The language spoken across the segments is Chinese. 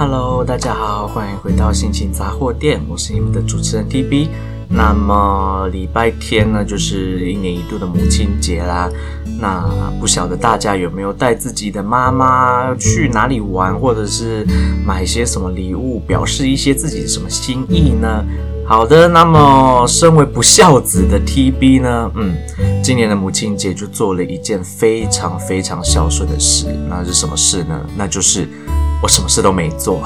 Hello，大家好，欢迎回到心情杂货店，我是你们的主持人 TB。那么礼拜天呢，就是一年一度的母亲节啦。那不晓得大家有没有带自己的妈妈去哪里玩，或者是买一些什么礼物，表示一些自己的什么心意呢？好的，那么身为不孝子的 TB 呢，嗯，今年的母亲节就做了一件非常非常孝顺的事，那是什么事呢？那就是。我什么事都没做，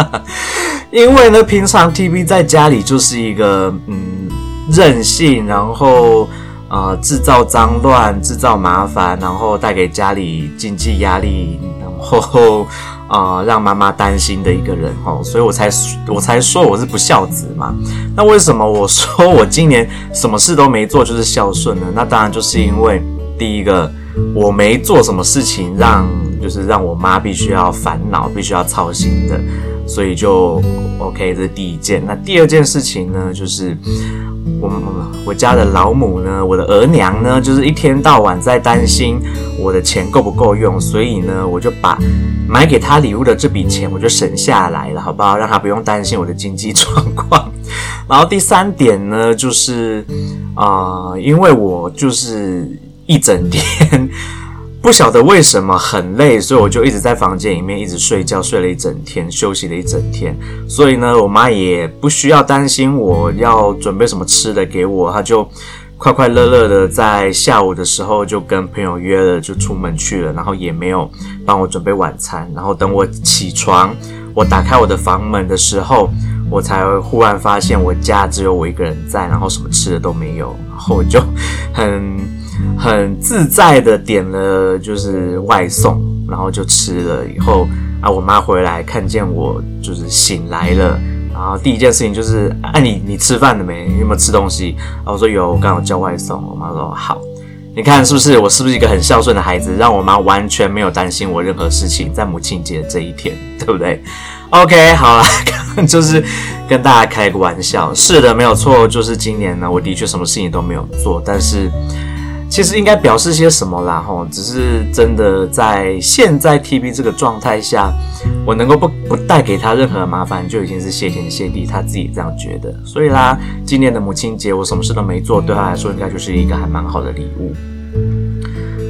因为呢，平常 TB 在家里就是一个嗯任性，然后呃制造脏乱、制造麻烦，然后带给家里经济压力，然后啊、呃、让妈妈担心的一个人哦，所以我才我才说我是不孝子嘛。那为什么我说我今年什么事都没做就是孝顺呢？那当然就是因为第一个我没做什么事情让。就是让我妈必须要烦恼、必须要操心的，所以就 OK，这是第一件。那第二件事情呢，就是我我家的老母呢，我的额娘呢，就是一天到晚在担心我的钱够不够用，所以呢，我就把买给她礼物的这笔钱我就省下来了，好不好？让她不用担心我的经济状况。然后第三点呢，就是啊、呃，因为我就是一整天。不晓得为什么很累，所以我就一直在房间里面一直睡觉，睡了一整天，休息了一整天。所以呢，我妈也不需要担心我要准备什么吃的给我，她就快快乐乐的在下午的时候就跟朋友约了，就出门去了，然后也没有帮我准备晚餐。然后等我起床，我打开我的房门的时候，我才忽然发现我家只有我一个人在，然后什么吃的都没有，然后我就很。很自在的点了就是外送，然后就吃了。以后啊，我妈回来看见我就是醒来了，然后第一件事情就是，哎、啊，你你吃饭了没？有没有吃东西？然后我说有，我刚好叫外送。我妈说好，你看是不是我是不是一个很孝顺的孩子？让我妈完全没有担心我任何事情，在母亲节这一天，对不对？OK，好了，就是跟大家开个玩笑。是的，没有错，就是今年呢，我的确什么事情都没有做，但是。其实应该表示些什么啦？吼，只是真的在现在 TB 这个状态下，我能够不不带给他任何麻烦，就已经是谢天谢地，他自己这样觉得。所以啦，今年的母亲节我什么事都没做，对他来说应该就是一个还蛮好的礼物。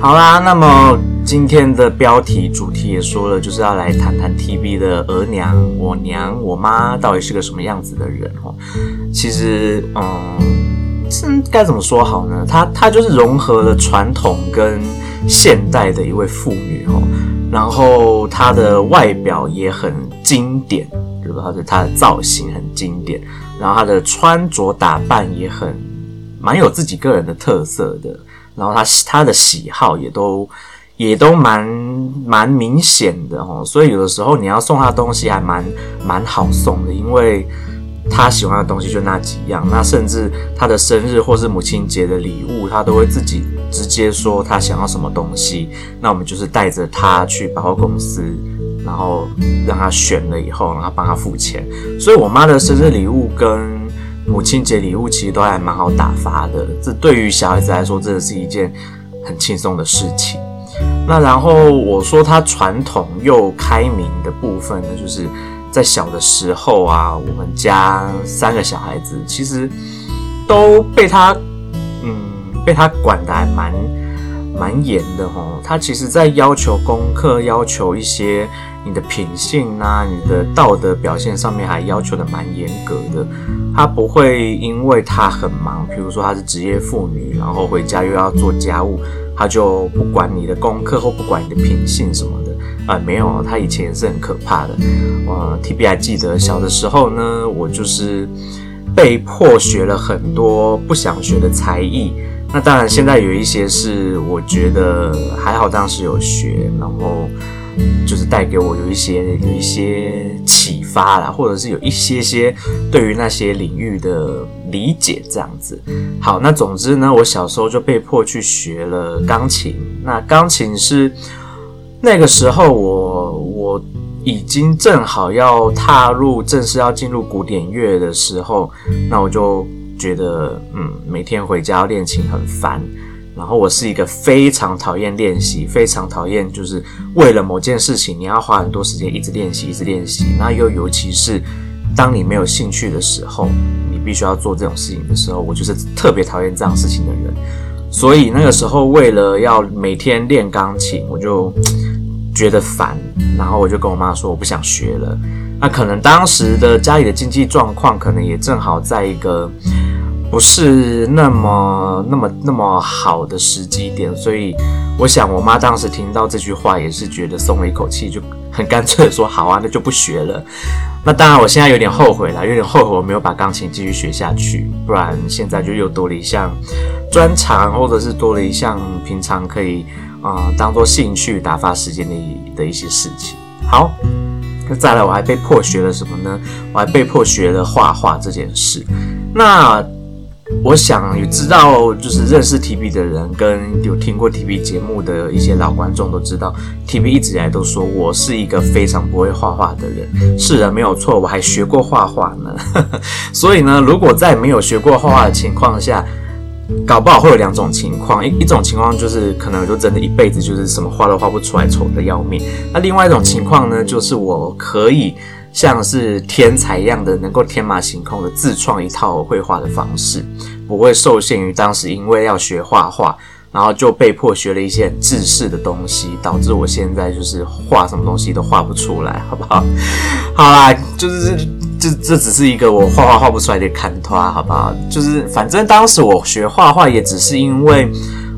好啦，那么今天的标题主题也说了，就是要来谈谈 TB 的额娘、我娘、我妈到底是个什么样子的人？吼，其实，嗯。是该怎么说好呢？她她就是融合了传统跟现代的一位妇女哦，然后她的外表也很经典，对吧？她的她的造型很经典，然后她的穿着打扮也很蛮有自己个人的特色的，然后她她的喜好也都也都蛮蛮明显的哦，所以有的时候你要送她东西还蛮蛮好送的，因为。他喜欢的东西就那几样，那甚至他的生日或是母亲节的礼物，他都会自己直接说他想要什么东西。那我们就是带着他去百货公司，然后让他选了以后，然后帮他付钱。所以我妈的生日礼物跟母亲节礼物其实都还蛮好打发的。这对于小孩子来说，真的是一件很轻松的事情。那然后我说他传统又开明的部分呢，就是。在小的时候啊，我们家三个小孩子其实都被他，嗯，被他管的还蛮蛮严的齁。他其实，在要求功课、要求一些你的品性啊、你的道德表现上面，还要求的蛮严格的。他不会因为他很忙，比如说他是职业妇女，然后回家又要做家务，他就不管你的功课或不管你的品性什么啊，没有，他以前也是很可怕的。我 TB 还记得小的时候呢，我就是被迫学了很多不想学的才艺。那当然，现在有一些是我觉得还好，当时有学，然后就是带给我有一些有一些启发啦，或者是有一些些对于那些领域的理解这样子。好，那总之呢，我小时候就被迫去学了钢琴。那钢琴是。那个时候我，我已经正好要踏入正式要进入古典乐的时候，那我就觉得，嗯，每天回家练琴很烦。然后我是一个非常讨厌练习，非常讨厌就是为了某件事情你要花很多时间一直练习，一直练习。那又尤其是当你没有兴趣的时候，你必须要做这种事情的时候，我就是特别讨厌这样事情的人。所以那个时候为了要每天练钢琴，我就觉得烦，然后我就跟我妈说我不想学了。那可能当时的家里的经济状况可能也正好在一个。不是那么、那么、那么好的时机点，所以我想我妈当时听到这句话也是觉得松了一口气，就很干脆的说：“ 好啊，那就不学了。”那当然，我现在有点后悔了，有点后悔我没有把钢琴继续学下去，不然现在就又多了一项专长，或者是多了一项平常可以啊、呃、当做兴趣打发时间的的一些事情。好，那再来，我还被迫学了什么呢？我还被迫学了画画这件事。那我想有知道，就是认识 TB 的人，跟有听过 TB 节目的一些老观众都知道，TB 一直以来都说我是一个非常不会画画的人。是的，没有错，我还学过画画呢。所以呢，如果在没有学过画画的情况下，搞不好会有两种情况。一一种情况就是可能就真的一辈子就是什么画都画不出来，丑的要命。那另外一种情况呢，就是我可以。像是天才一样的，能够天马行空的自创一套绘画的方式，不会受限于当时因为要学画画，然后就被迫学了一些很制式的东西，导致我现在就是画什么东西都画不出来，好不好？好啦，就是这这只是一个我画画画不出来的坎托，好不好？就是反正当时我学画画也只是因为，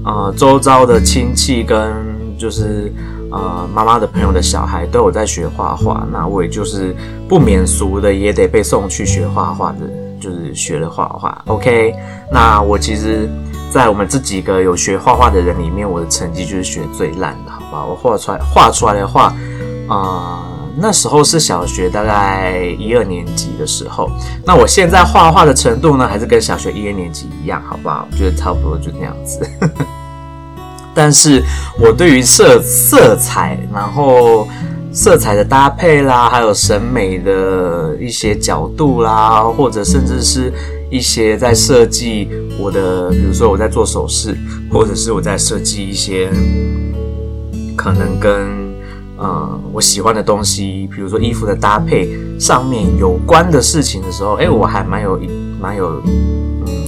呃，周遭的亲戚跟就是。呃，妈妈的朋友的小孩都有在学画画，那我也就是不免俗的，也得被送去学画画的，就是学了画画。OK，那我其实，在我们这几个有学画画的人里面，我的成绩就是学最烂的，好吧？我画出来画出来的画，啊、那时候是小学大概一二年级的时候，那我现在画画的程度呢，还是跟小学一二年级一样，好不好？我觉得差不多就那样子。但是我对于色色彩，然后色彩的搭配啦，还有审美的一些角度啦，或者甚至是一些在设计我的，比如说我在做首饰，或者是我在设计一些可能跟呃我喜欢的东西，比如说衣服的搭配上面有关的事情的时候，哎，我还蛮有蛮有。嗯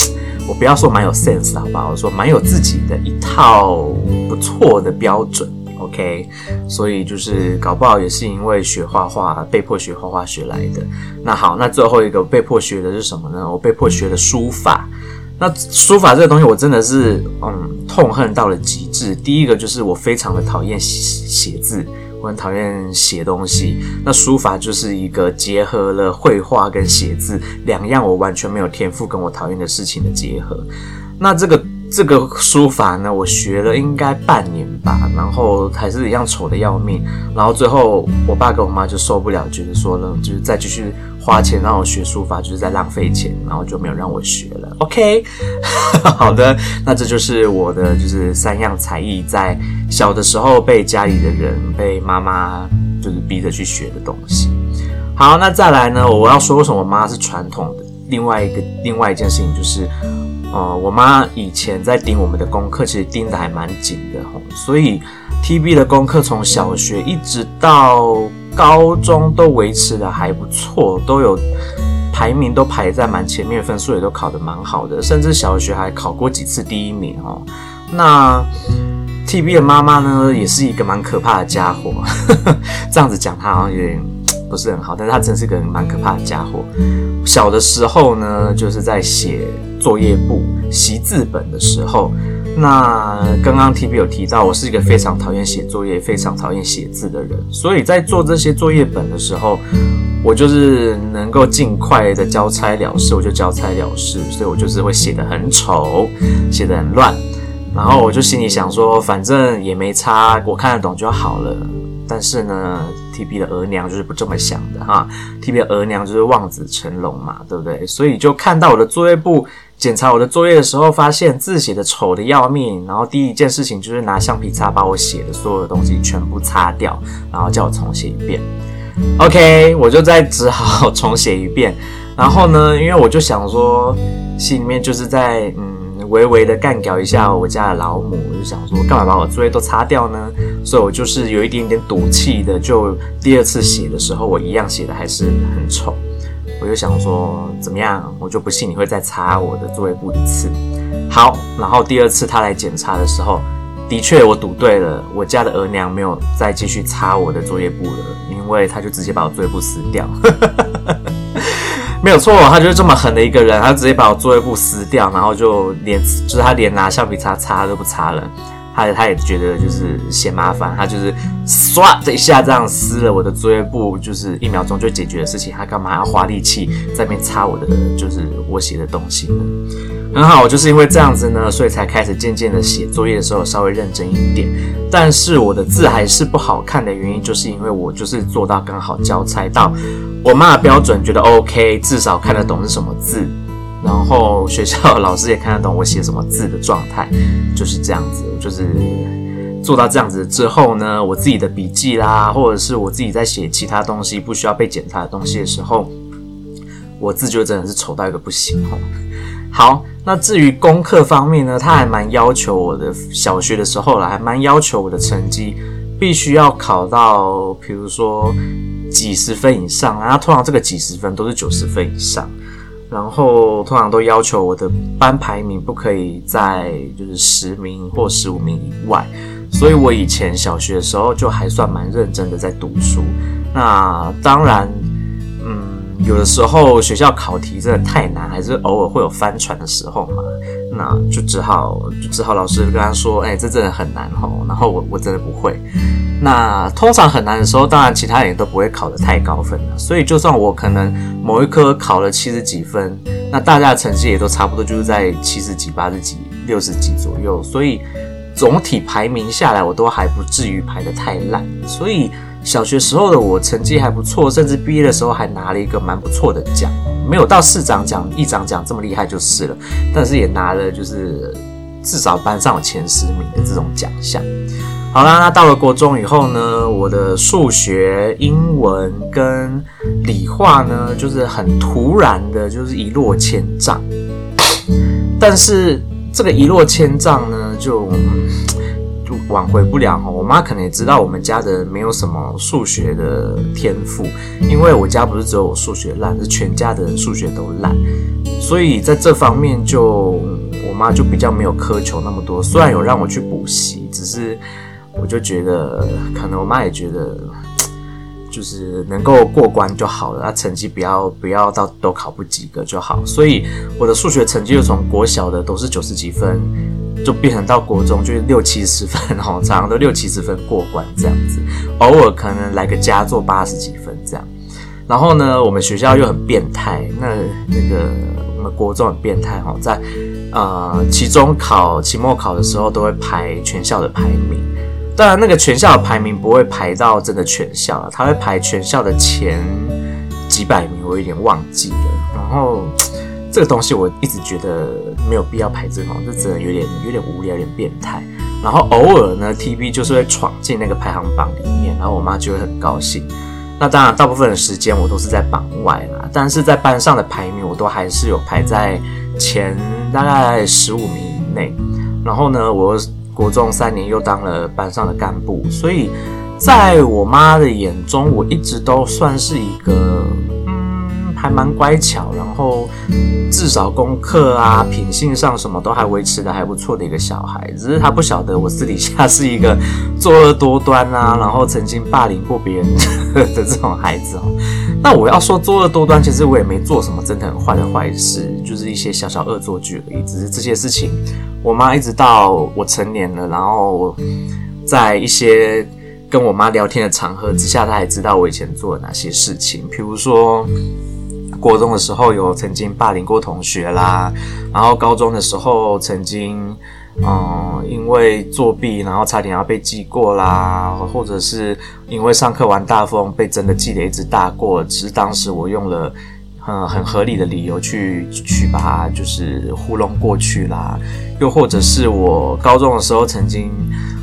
我不要说蛮有 sense 好不好？我说蛮有自己的一套不错的标准，OK。所以就是搞不好也是因为学画画，被迫学画画学来的。那好，那最后一个被迫学的是什么呢？我被迫学的书法。那书法这个东西，我真的是嗯痛恨到了极致。第一个就是我非常的讨厌写写字。很讨厌写东西，那书法就是一个结合了绘画跟写字两样我完全没有天赋跟我讨厌的事情的结合。那这个这个书法呢，我学了应该半年吧，然后还是一样丑的要命。然后最后我爸跟我妈就受不了，觉得说呢，就是再继续花钱让我学书法，就是在浪费钱，然后就没有让我学了。OK，好的，那这就是我的就是三样才艺在。小的时候被家里的人、被妈妈就是逼着去学的东西。好，那再来呢？我要说为什么我妈是传统的。另外一个、另外一件事情就是，呃，我妈以前在盯我们的功课，其实盯得还蛮紧的。所以 TB 的功课从小学一直到高中都维持的还不错，都有排名都排在蛮前面，分数也都考得蛮好的，甚至小学还考过几次第一名哦。那 TB 的妈妈呢，也是一个蛮可怕的家伙。这样子讲，她好像有点不是很好，但是她真是个蛮可怕的家伙。小的时候呢，就是在写作业簿、习字本的时候，那刚刚 TB 有提到，我是一个非常讨厌写作业、非常讨厌写字的人，所以在做这些作业本的时候，我就是能够尽快的交差了事，我就交差了事，所以我就是会写得很丑，写得很乱。然后我就心里想说，反正也没差，我看得懂就好了。但是呢，TB 的额娘就是不这么想的哈。TB 的额娘就是望子成龙嘛，对不对？所以就看到我的作业簿，检查我的作业的时候，发现字写的丑的要命。然后第一件事情就是拿橡皮擦把我写的所有的东西全部擦掉，然后叫我重写一遍。OK，我就再只好重写一遍。然后呢，因为我就想说，心里面就是在嗯。微微的干掉一下我家的老母，我就想说干嘛把我作业都擦掉呢？所以我就是有一点点赌气的，就第二次写的时候，我一样写的还是很丑。我就想说怎么样，我就不信你会再擦我的作业簿一次。好，然后第二次他来检查的时候，的确我赌对了，我家的额娘没有再继续擦我的作业簿了，因为他就直接把我作业簿撕掉。没有错，他就是这么狠的一个人，他直接把我作业簿撕掉，然后就连就是他连拿橡皮擦擦都不擦了，他他也觉得就是嫌麻烦，他就是唰的一下这样撕了我的作业簿，就是一秒钟就解决的事情，他干嘛要花力气在那边擦我的就是我写的东西呢？很好，我就是因为这样子呢，所以才开始渐渐的写作业的时候稍微认真一点，但是我的字还是不好看的原因，就是因为我就是做到刚好交差到。我妈的标准觉得 OK，至少看得懂是什么字，然后学校老师也看得懂我写什么字的状态，就是这样子。就是做到这样子之后呢，我自己的笔记啦，或者是我自己在写其他东西不需要被检查的东西的时候，我字就真的是丑到一个不行哦。好，那至于功课方面呢，他还蛮要求我的，小学的时候啦，还蛮要求我的成绩必须要考到，比如说。几十分以上，啊通常这个几十分都是九十分以上，然后通常都要求我的班排名不可以在就是十名或十五名以外，所以我以前小学的时候就还算蛮认真的在读书。那当然，有的时候学校考题真的太难，还是偶尔会有翻船的时候嘛，那就只好就只好老师跟他说，哎，这真的很难吼，然后我我真的不会。那通常很难的时候，当然其他人也都不会考得太高分了。所以就算我可能某一科考了七十几分，那大家的成绩也都差不多，就是在七十几、八十几、六十几左右。所以总体排名下来，我都还不至于排得太烂。所以小学时候的我成绩还不错，甚至毕业的时候还拿了一个蛮不错的奖，没有到市长奖、议长奖这么厉害就是了，但是也拿了就是至少班上有前十名的这种奖项。好啦，那到了国中以后呢，我的数学、英文跟理化呢，就是很突然的，就是一落千丈。但是这个一落千丈呢，就就挽回不了。我妈可能也知道我们家的没有什么数学的天赋，因为我家不是只有我数学烂，是全家的人数学都烂，所以在这方面就我妈就比较没有苛求那么多。虽然有让我去补习，只是。我就觉得，可能我妈也觉得，就是能够过关就好了，那成绩不要不要到都考不及格就好。所以我的数学成绩就从国小的都是九十几分，就变成到国中就是六七十分哦，常常都六七十分过关这样子，偶尔可能来个佳作八十几分这样。然后呢，我们学校又很变态，那那个我们国中很变态哈，在呃期中考、期末考的时候都会排全校的排名。当然，那个全校的排名不会排到真的全校了，他会排全校的前几百名，我有点忘记了。然后这个东西我一直觉得没有必要排这种，这真的有点有点无聊，有点变态。然后偶尔呢，TV 就是会闯进那个排行榜里面，然后我妈就会很高兴。那当然，大部分的时间我都是在榜外啦，但是在班上的排名我都还是有排在前大概十五名以内。然后呢，我。国中三年又当了班上的干部，所以在我妈的眼中，我一直都算是一个，还蛮乖巧，然后至少功课啊、品性上什么都还维持得还不错的一个小孩。只是他不晓得我私底下是一个作恶多端啊，然后曾经霸凌过别人的这种孩子哦。那我要说作恶多端，其实我也没做什么真的很坏的坏事，就是一些小小恶作剧而已。只是这些事情。我妈一直到我成年了，然后在一些跟我妈聊天的场合之下，她还知道我以前做了哪些事情。比如说，国中的时候有曾经霸凌过同学啦，然后高中的时候曾经，嗯，因为作弊，然后差点要被记过啦，或者是因为上课玩大风被真的记了一支大过，只是当时我用了。嗯，很合理的理由去去把它就是糊弄过去啦，又或者是我高中的时候曾经，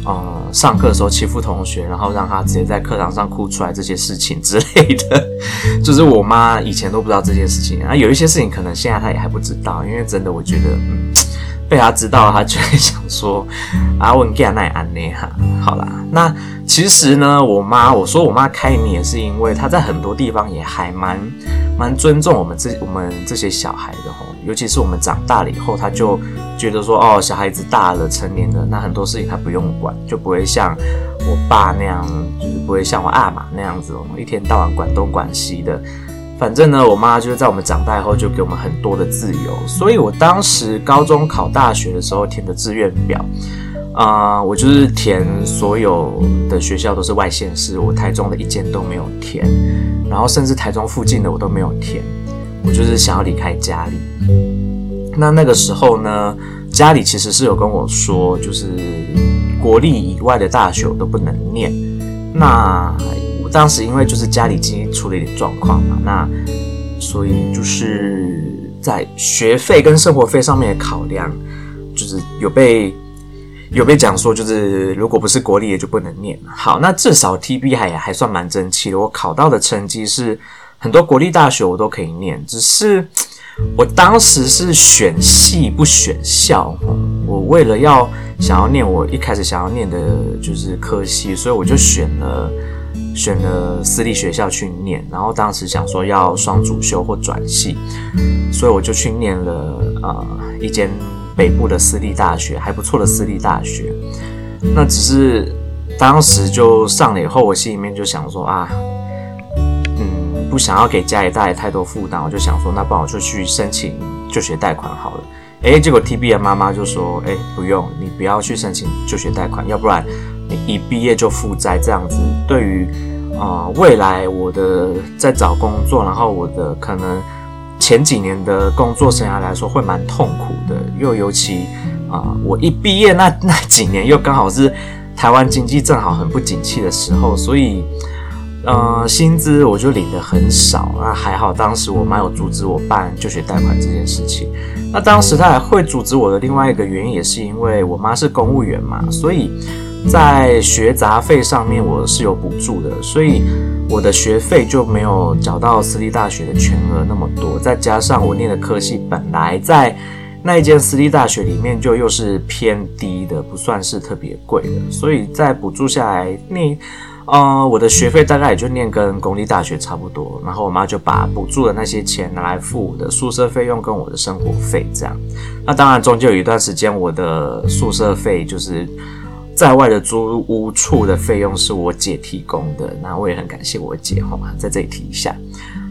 呃，上课的时候欺负同学，然后让他直接在课堂上哭出来这些事情之类的，就是我妈以前都不知道这件事情啊，有一些事情可能现在她也还不知道，因为真的我觉得，嗯，被她知道，她就会 想说啊，我给那安内哈，好啦，那其实呢，我妈我说我妈开明也是因为她在很多地方也还蛮蛮尊重我们这我们这些小孩的吼，尤其是我们长大了以后，他就觉得说哦，小孩子大了成年了，那很多事情他不用管，就不会像我爸那样，就是不会像我阿妈那样子，一天到晚管东管西的。反正呢，我妈就是在我们长大以后就给我们很多的自由，所以我当时高中考大学的时候填的志愿表，啊、我就是填所有的学校都是外县市，我台中的一间都没有填，然后甚至台中附近的我都没有填，我就是想要离开家里。那那个时候呢，家里其实是有跟我说，就是国立以外的大学我都不能念，那我。当时因为就是家里经济出了一点状况嘛，那所以就是在学费跟生活费上面的考量，就是有被有被讲说，就是如果不是国立也就不能念。好，那至少 TB 还还算蛮争气的，我考到的成绩是很多国立大学我都可以念，只是我当时是选系不选校，我为了要想要念我一开始想要念的就是科系，所以我就选了。选了私立学校去念，然后当时想说要双主修或转系，所以我就去念了呃一间北部的私立大学，还不错的私立大学。那只是当时就上了以后，我心里面就想说啊，不想要给家里带来太多负担，我就想说，那不然我就去申请就学贷款好了。诶，结果 TB 的妈妈就说，诶，不用，你不要去申请就学贷款，要不然你。一毕业就负债这样子，对于啊、未来我的在找工作，然后我的可能前几年的工作生涯来说会蛮痛苦的，又尤其啊、我一毕业那那几年又刚好是台湾经济正好很不景气的时候，所以呃薪资我就领得很少。那还好当时我妈有阻止我办就学贷款这件事情。那当时她还会阻止我的另外一个原因，也是因为我妈是公务员嘛，所以。在学杂费上面，我是有补助的，所以我的学费就没有缴到私立大学的全额那么多。再加上我念的科系本来在那一间私立大学里面就又是偏低的，不算是特别贵的，所以在补助下来那，呃我的学费大概也就念跟公立大学差不多。然后我妈就把补助的那些钱拿来付我的宿舍费用跟我的生活费，这样。那当然中间有一段时间我的宿舍费就是。在外的租屋处的费用是我姐提供的，那我也很感谢我姐哈，在这里提一下。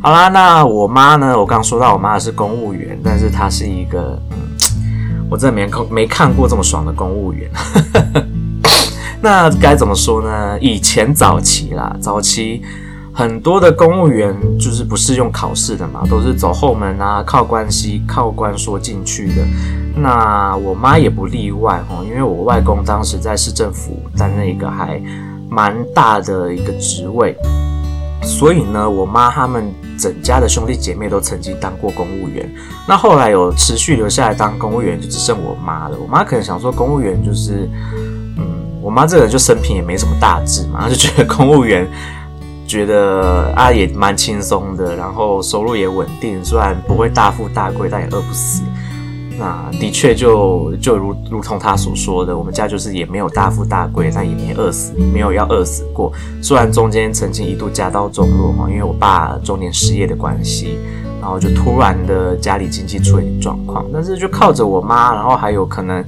好啦，那我妈呢？我刚说到我妈是公务员，但是她是一个，嗯，我真的没看没看过这么爽的公务员。那该怎么说呢？以前早期啦，早期很多的公务员就是不是用考试的嘛，都是走后门啊，靠关系、靠关说进去的。那我妈也不例外哦，因为我外公当时在市政府担任一个还蛮大的一个职位，所以呢，我妈他们整家的兄弟姐妹都曾经当过公务员。那后来有持续留下来当公务员，就只剩我妈了。我妈可能想说，公务员就是，我妈这个人就生平也没什么大志嘛，她就觉得公务员觉得啊也蛮轻松的，然后收入也稳定，虽然不会大富大贵，但也饿不死。那的确就就如如同他所说的，我们家就是也没有大富大贵，但也没饿死，没有要饿死过。虽然中间曾经一度家道中落嘛，因为我爸中年失业的关系，然后就突然的家里经济出了点状况，但是就靠着我妈，然后还有可能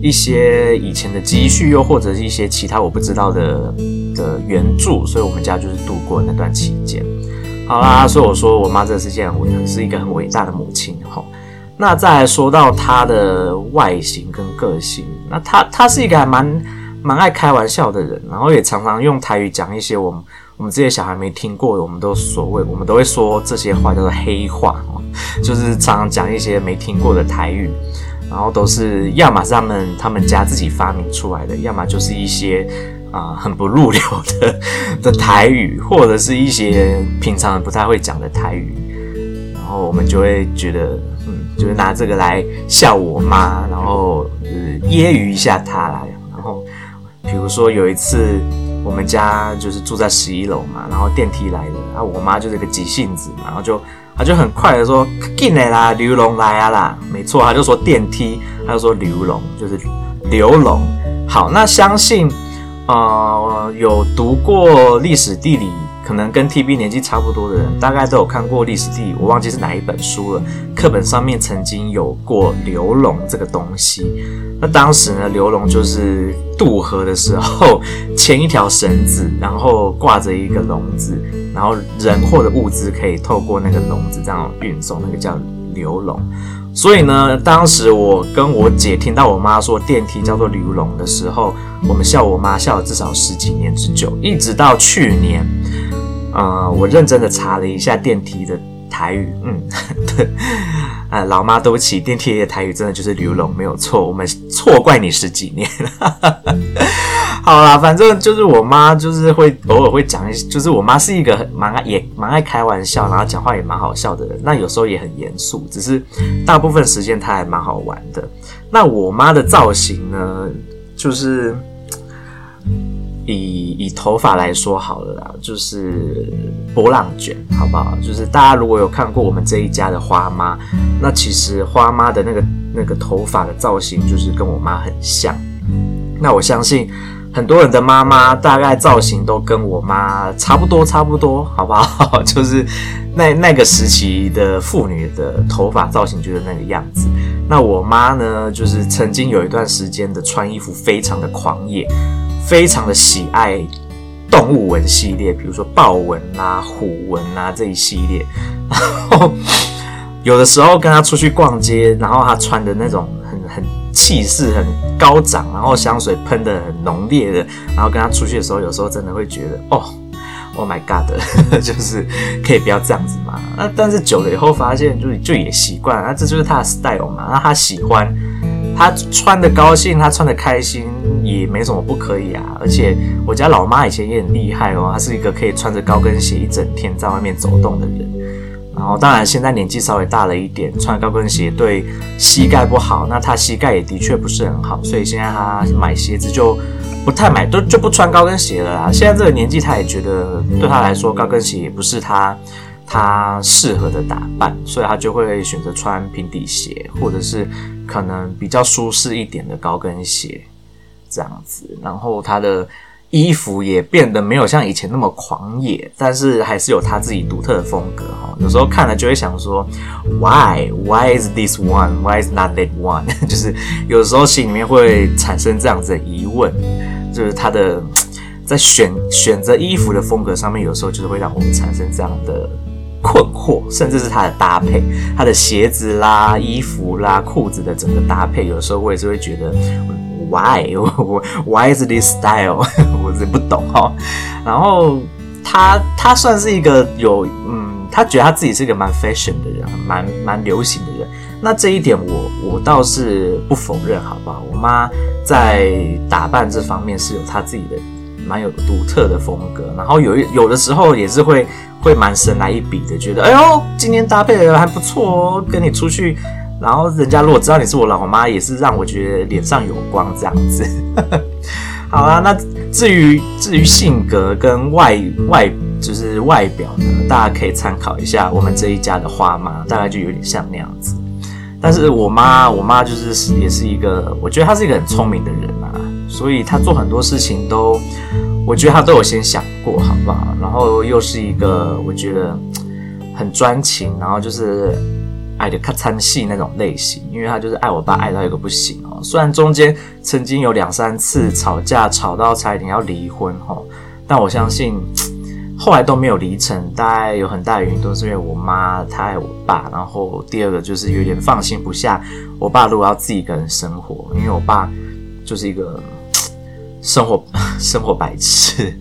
一些以前的积蓄，又或者是一些其他我不知道的的援助，所以我们家就是度过那段期间。好啦，所以我说我妈这是件很是一个很伟大的母亲哈。那再来说到他的外形跟个性，那他他是一个还蛮蛮爱开玩笑的人，然后也常常用台语讲一些我们我们这些小孩没听过的，我们都所谓我们都会说这些话叫做黑话，就是常常讲一些没听过的台语，然后都是要么是他们他们家自己发明出来的，要么就是一些啊、很不入流的 的台语，或者是一些平常不太会讲的台语，然后我们就会觉得嗯。就是拿这个来笑我妈，然后呃揶揄一下她啦。然后比如说有一次，我们家就是住在十一楼嘛，然后电梯来了，然后我妈就是个急性子嘛，然后就她就很快的说：“进来啦，刘龙来啊啦！”没错，她就说电梯她就说刘龙就是刘龙。好，那相信呃有读过历史地理。可能跟 TB 年纪差不多的人，大概都有看过历史地，我忘记是哪一本书了。课本上面曾经有过流龙这个东西。那当时呢，流龙就是渡河的时候 牵一条绳子，然后挂着一个笼子，然后人或者物资可以透过那个笼子这样运送，那个叫流龙。所以呢，当时我跟我姐听到我妈说电梯叫做流龙的时候，我们笑我妈笑了至少十几年之久，一直到去年。呃，我认真的查了一下电梯的台语，嗯，对，呃，老妈对不起，电梯的台语真的就是流龙，没有错，我们错怪你十几年了。好啦，反正就是我妈就是会偶尔会讲一，就是我妈是一个蛮爱也蛮爱开玩笑，然后讲话也蛮好笑的人，那有时候也很严肃，只是大部分时间她还蛮好玩的。那我妈的造型呢，就是。以以头发来说好了啦，就是波浪卷，好不好？就是大家如果有看过我们这一家的花妈，那其实花妈的那个那个头发的造型，就是跟我妈很像。那我相信很多人的妈妈大概造型都跟我妈差不多，差不多，好不好？就是那那个时期的妇女的头发造型就是那个样子。那我妈呢，就是曾经有一段时间的穿衣服非常的狂野。非常的喜爱动物纹系列，比如说豹纹啊、虎纹啊这一系列。然后有的时候跟她出去逛街，然后她穿的那种很很气势很高涨，然后香水喷得很浓烈的，然后跟她出去的时候，有时候真的会觉得哦，Oh my God，就是可以不要这样子嘛。那但是久了以后发现就，就也习惯了，那这就是他的 style 嘛。那他喜欢。他穿的高兴，他穿的开心，也没什么不可以啊。而且我家老妈以前也很厉害哦，她是一个可以穿着高跟鞋一整天在外面走动的人。然后当然现在年纪稍微大了一点，穿高跟鞋对膝盖不好。那她膝盖也的确不是很好，所以现在她买鞋子就不太买，都就不穿高跟鞋了啦。现在这个年纪，他也觉得对他来说高跟鞋也不是他他适合的打扮，所以他就会选择穿平底鞋，或者是。可能比较舒适一点的高跟鞋，这样子，然后他的衣服也变得没有像以前那么狂野，但是还是有他自己独特的风格哈。有时候看了就会想说，Why? Why is this one? Why is not that one? 就是有时候心里面会产生这样子的疑问，就是他的在选选择衣服的风格上面，有时候就是会让我们产生这样的。困惑，甚至是他的搭配，他的鞋子啦、衣服啦、裤子的整个搭配，有时候我也是会觉得，Why？Why is this style？我是不懂哈。然后他他算是一个有嗯，他觉得他自己是一个蛮 fashion 的人，蛮蛮流行的人。那这一点我我倒是不否认，好不好？我妈在打扮这方面是有她自己的蛮有独特的风格，然后有一有的时候也是会。会蛮神来一笔的，觉得哎呦，今天搭配的还不错哦，跟你出去，然后人家如果知道你是我老妈，也是让我觉得脸上有光这样子。好啦，那至于至于性格跟外外就是外表呢，大家可以参考一下我们这一家的花妈，大概就有点像那样子。但是我妈，我妈就是也是一个，我觉得她是一个很聪明的人啊，所以她做很多事情都。我觉得她都有先想过，好不好？然后又是一个我觉得很专情，然后就是爱的咔嚓戏那种类型，因为他就是爱我爸爱到一个不行哦。虽然中间曾经有两三次吵架，吵到差一点要离婚哦，但我相信后来都没有离成。大概有很大原因都是因为我妈她爱我爸，然后第二个就是有点放心不下我爸，如果要自己一个人生活，因为我爸就是一个。生活 生活白痴，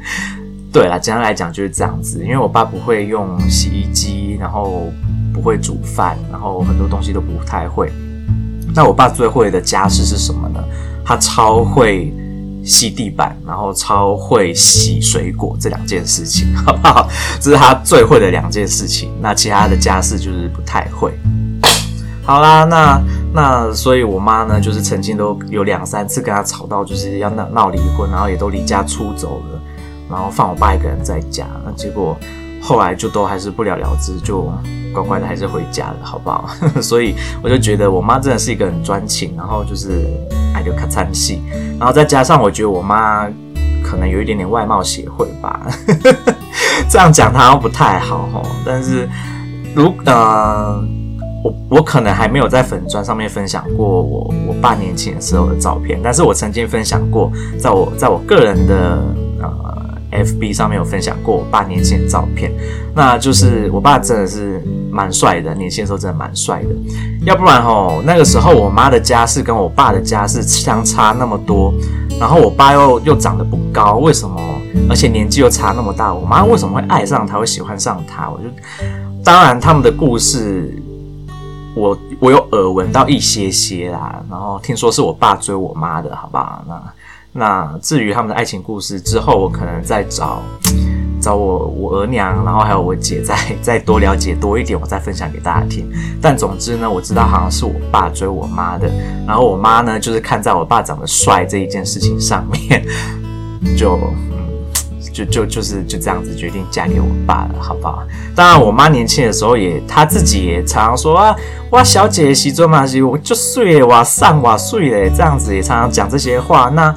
对啦，简单来讲就是这样子。因为我爸不会用洗衣机，然后不会煮饭，然后很多东西都不太会。那我爸最会的家事是什么呢？他超会吸地板，然后超会洗水果这两件事情，好不好？这是他最会的两件事情。那其他的家事就是不太会。好啦，那。那所以，我妈呢，就是曾经都有两三次跟他吵到，就是要闹闹离婚，然后也都离家出走了，然后放我爸一个人在家。那结果后来就都还是不了了之，就乖乖的还是回家了，好不好？所以我就觉得我妈真的是一个很专情，然后就是爱就卡餐戏，然后再加上我觉得我妈可能有一点点外貌协会吧，这样讲她不太好哦。但是如呃，我我可能还没有在粉砖上面分享过我我爸年轻的时候的照片，但是我曾经分享过，在我在我个人的呃。FB 上面有分享过我爸年轻的照片，那就是我爸真的是蛮帅的，年轻的时候真的蛮帅的。要不然吼，那个时候我妈的家世跟我爸的家世相差那么多，然后我爸又又长得不高，为什么？而且年纪又差那么大，我妈为什么会爱上他，会喜欢上他？我就当然他们的故事，我我有耳闻到一些些啦，然后听说是我爸追我妈的，好不好？那。那至于他们的爱情故事之后，我可能再找找我我额娘，然后还有我姐再 再多了解多一点，我再分享给大家听。但总之呢，我知道好像是我爸追我妈的，然后我妈呢就是看在我爸长得帅这一件事情上面，就就就就是就这样子决定嫁给我爸了，好不好？当然，我妈年轻的时候也她自己也常常说啊，哇，小姐喜做嘛喜，我就睡哇上哇睡嘞，这样子也常常讲这些话，那。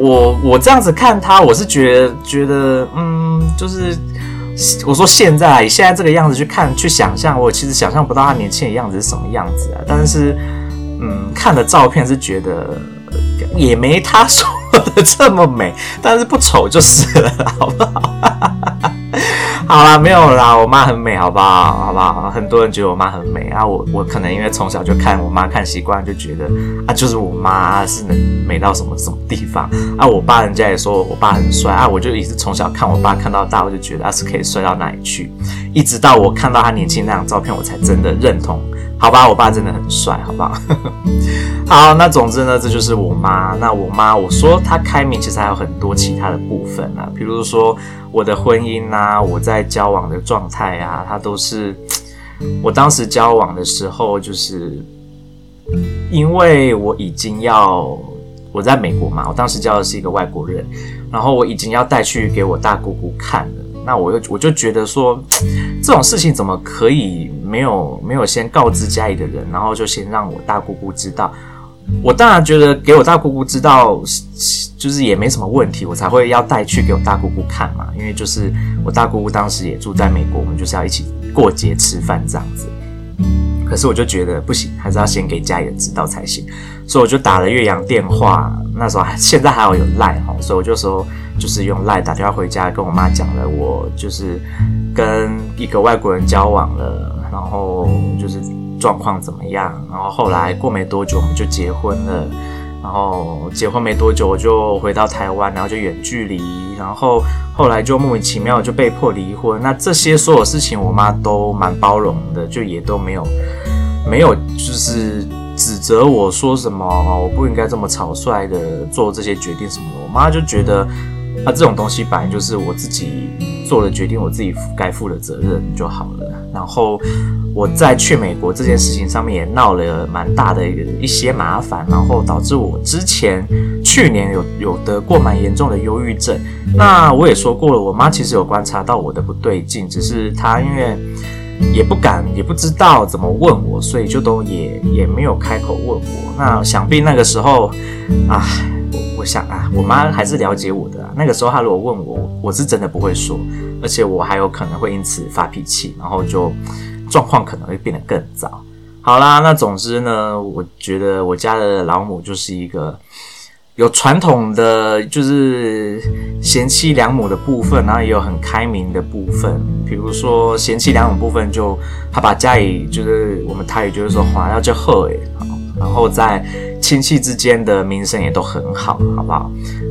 我我这样子看他，我是觉得觉得，嗯，就是我说现在以现在这个样子去看去想象，我其实想象不到他年轻的样子是什么样子啊。但是，嗯，看的照片是觉得也没他说的这么美，但是不丑就是了，好不好？好啦，没有啦，我妈很美，好不好？好不好？很多人觉得我妈很美啊，我我可能因为从小就看我妈看习惯，就觉得啊，就是我妈是能美到什么什么地方啊。我爸人家也说我爸很帅啊，我就一直从小看我爸看到大，我就觉得他是可以帅到哪里去。一直到我看到他年轻那张照片，我才真的认同。好吧，我爸真的很帅，好不好？好，那总之呢，这就是我妈。那我妈，我说她开明，其实还有很多其他的部分啊，比如说我的婚姻啊，我在交往的状态啊，她都是 我当时交往的时候，就是因为我已经要我在美国嘛，我当时交的是一个外国人，然后我已经要带去给我大姑姑看了。那我又我就觉得说，这种事情怎么可以没有没有先告知家里的人，然后就先让我大姑姑知道？我当然觉得给我大姑姑知道，就是也没什么问题，我才会要带去给我大姑姑看嘛。因为就是我大姑姑当时也住在美国，我们就是要一起过节吃饭这样子。可是我就觉得不行，还是要先给家里人知道才行，所以我就打了岳阳电话。那时候还现在还好有赖哈，所以我就说。就是用赖打电话回家跟我妈讲了，我就是跟一个外国人交往了，然后就是状况怎么样，然后后来过没多久我们就结婚了，然后结婚没多久我就回到台湾，然后就远距离，然后后来就莫名其妙就被迫离婚。那这些所有事情我妈都蛮包容的，就也都没有没有就是指责我说什么我不应该这么草率的做这些决定什么的，我妈就觉得。那、这种东西本来就是我自己做的决定，我自己该负的责任就好了。然后我在去美国这件事情上面也闹了蛮大的一些麻烦，然后导致我之前去年有有得过蛮严重的忧郁症。那我也说过了，我妈其实有观察到我的不对劲，只是她因为也不敢也不知道怎么问我，所以就都也也没有开口问我。那想必那个时候啊。我想啊，我妈还是了解我的。那个时候，她如果问我，我是真的不会说，而且我还有可能会因此发脾气，然后就状况可能会变得更糟。好啦，那总之呢，我觉得我家的老母就是一个有传统的，就是贤妻良母的部分，然后也有很开明的部分。比如说贤妻良母部分，就她把家里就是我们台语就是说华要就好诶，然后在。亲戚之间的名声也都很好，好不好？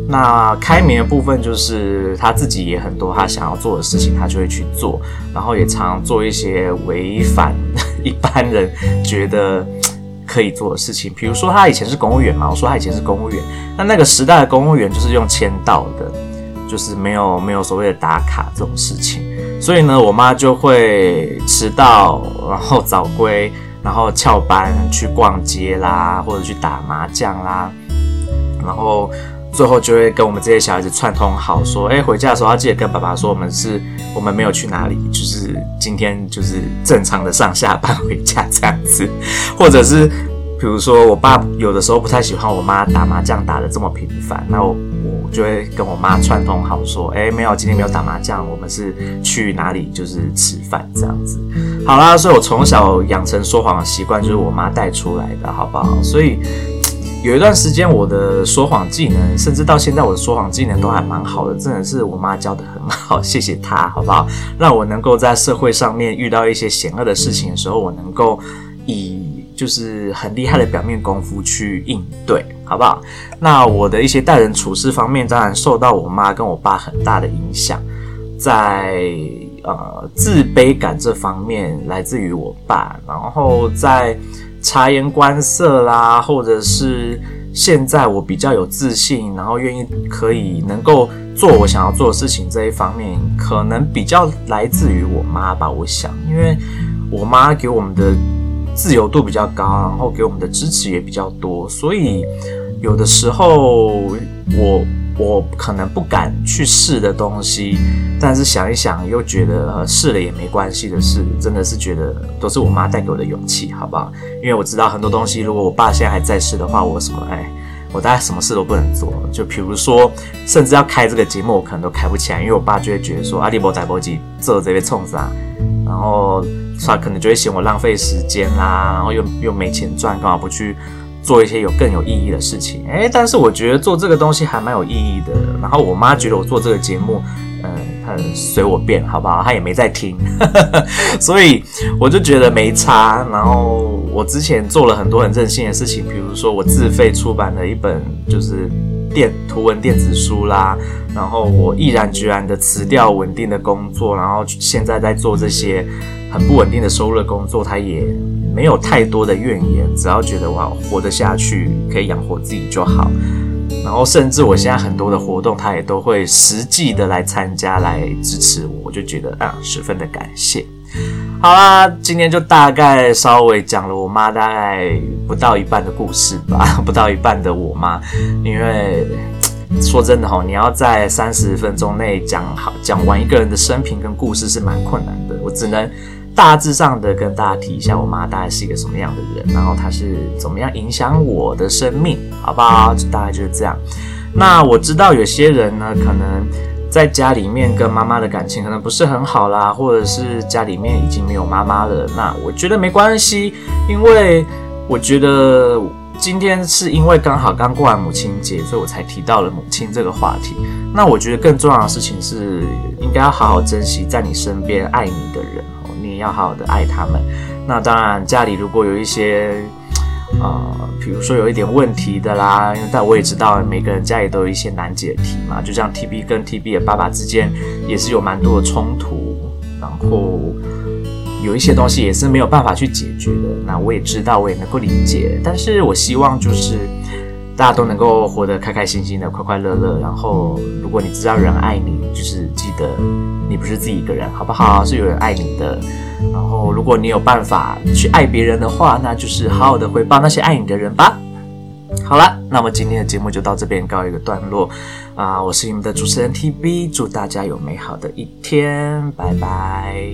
那开明的部分就是他自己也很多他想要做的事情，他就会去做，然后也常做一些违反一般人觉得可以做的事情。比如说他以前是公务员嘛，我说他以前是公务员，那那个时代的公务员就是用签到的，就是没有没有所谓的打卡这种事情，所以呢，我妈就会迟到，然后早归。然后翘班去逛街啦，或者去打麻将啦，然后最后就会跟我们这些小孩子串通好，说，哎，回家的时候要记得跟爸爸说，我们是，我们没有去哪里，就是今天就是正常的上下班回家这样子，或者是，比如说我爸有的时候不太喜欢我妈打麻将打得这么频繁，那我我就会跟我妈串通好说，哎，没有，今天没有打麻将，我们是去哪里就是吃饭这样子。好啦，所以我从小养成说谎的习惯，就是我妈带出来的，好不好？所以。有一段时间，我的说谎技能，甚至到现在我的说谎技能都还蛮好的，真的是我妈教得很好，谢谢她，好不好？让我能够在社会上面遇到一些险恶的事情的时候，我能够以就是很厉害的表面功夫去应对，好不好？那我的一些待人处事方面，当然受到我妈跟我爸很大的影响，在呃自卑感这方面来自于我爸，然后在。察言观色啦，或者是现在我比较有自信，然后愿意可以能够做我想要做的事情这一方面，可能比较来自于我妈吧。我想，因为我妈给我们的自由度比较高，然后给我们的支持也比较多，所以有的时候我。我可能不敢去试的东西，但是想一想又觉得试了也没关系的事，真的是觉得都是我妈带给我的勇气，好不好？因为我知道很多东西，如果我爸现在还在世的话，我什么哎，我大概什么事都不能做。就比如说，甚至要开这个节目，我可能都开不起来，因为我爸就会觉得说阿里波仔波吉做这边冲啥，然后他可能就会嫌我浪费时间啦，然后又又没钱赚，干嘛不去？做一些有更有意义的事情，诶，但是我觉得做这个东西还蛮有意义的。然后我妈觉得我做这个节目，嗯，随我便，好不好？他也没在听，所以我就觉得没差。然后我之前做了很多很任性的事情，比如说我自费出版了一本就是电图文电子书啦，然后我毅然决然的辞掉稳定的工作，然后现在在做这些很不稳定的收入的工作，他也。没有太多的怨言，只要觉得我活得下去，可以养活自己就好。然后，甚至我现在很多的活动，他也都会实际的来参加，来支持我，我就觉得啊，十分的感谢。好啦，今天就大概稍微讲了我妈大概不到一半的故事吧，不到一半的我妈，因为说真的哈，你要在三十分钟内讲好讲完一个人的生平跟故事是蛮困难的，我只能。大致上的跟大家提一下，我妈大概是一个什么样的人，然后她是怎么样影响我的生命，好不好？大概就是这样。那我知道有些人呢，可能在家里面跟妈妈的感情可能不是很好啦，或者是家里面已经没有妈妈了。那我觉得没关系，因为我觉得今天是因为刚好刚过完母亲节，所以我才提到了母亲这个话题。那我觉得更重要的事情是，应该要好好珍惜在你身边爱你的人。要好好的爱他们。那当然，家里如果有一些，呃，比如说有一点问题的啦，因为但我也知道每个人家里都有一些难解题嘛。就像 TB 跟 TB 的爸爸之间也是有蛮多的冲突，然后有一些东西也是没有办法去解决的。那我也知道，我也能够理解。但是我希望就是大家都能够活得开开心心的，快快乐乐。然后，如果你知道人爱你，就是记得你不是自己一个人，好不好？是有人爱你的。然后，如果你有办法去爱别人的话，那就是好好的回报那些爱你的人吧。好了，那么今天的节目就到这边告一个段落啊！我是你们的主持人 TB，祝大家有美好的一天，拜拜。